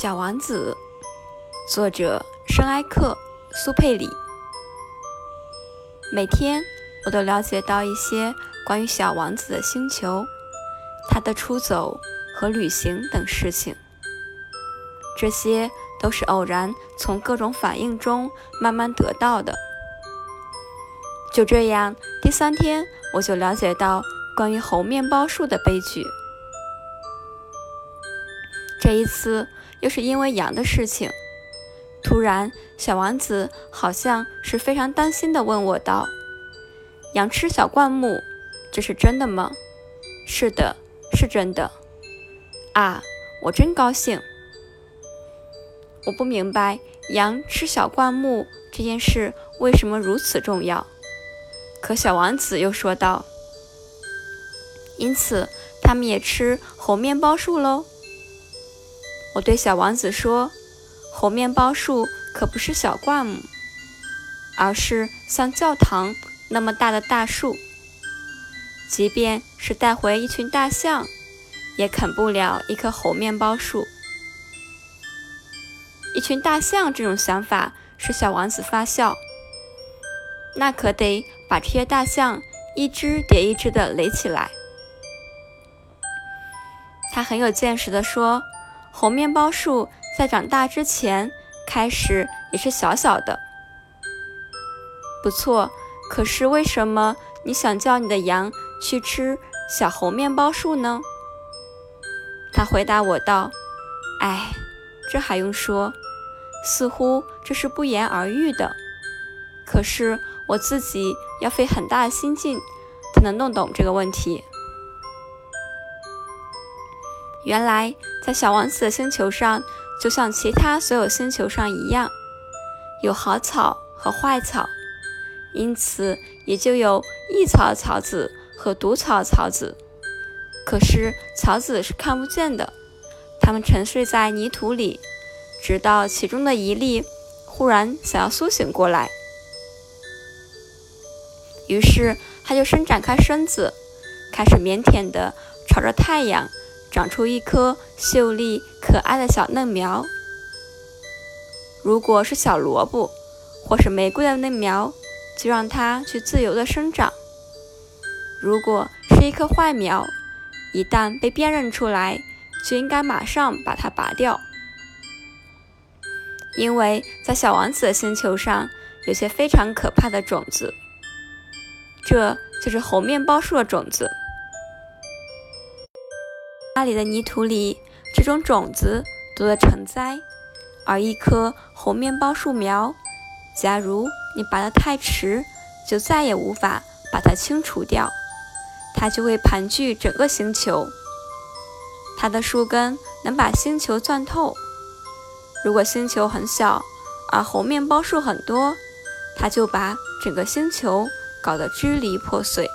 小王子，作者圣埃克苏佩里。每天我都了解到一些关于小王子的星球、他的出走和旅行等事情。这些都是偶然从各种反应中慢慢得到的。就这样，第三天我就了解到关于猴面包树的悲剧。这一次又是因为羊的事情。突然，小王子好像是非常担心地问我道：“羊吃小灌木，这是真的吗？”“是的，是真的。”“啊，我真高兴。”我不明白羊吃小灌木这件事为什么如此重要。可小王子又说道：“因此，他们也吃猴面包树喽。”我对小王子说：“猴面包树可不是小灌木，而是像教堂那么大的大树。即便是带回一群大象，也啃不了一棵猴面包树。一群大象这种想法使小王子发笑。那可得把这些大象一只叠一只的垒起来。”他很有见识地说。猴面包树在长大之前开始也是小小的，不错。可是为什么你想叫你的羊去吃小猴面包树呢？他回答我道：“哎，这还用说？似乎这是不言而喻的。可是我自己要费很大的心劲才能弄懂这个问题。”原来，在小王子的星球上，就像其他所有星球上一样，有好草和坏草，因此也就有益草草籽和毒草草籽。可是草籽是看不见的，它们沉睡在泥土里，直到其中的一粒忽然想要苏醒过来，于是它就伸展开身子，开始腼腆地朝着太阳。长出一颗秀丽可爱的小嫩苗。如果是小萝卜，或是玫瑰的嫩苗，就让它去自由的生长。如果是一棵坏苗，一旦被辨认出来，就应该马上把它拔掉。因为在小王子的星球上，有些非常可怕的种子，这就是猴面包树的种子。家里的泥土里，这种种子多得成灾，而一棵猴面包树苗，假如你拔得太迟，就再也无法把它清除掉，它就会盘踞整个星球。它的树根能把星球钻透。如果星球很小，而猴面包树很多，它就把整个星球搞得支离破碎。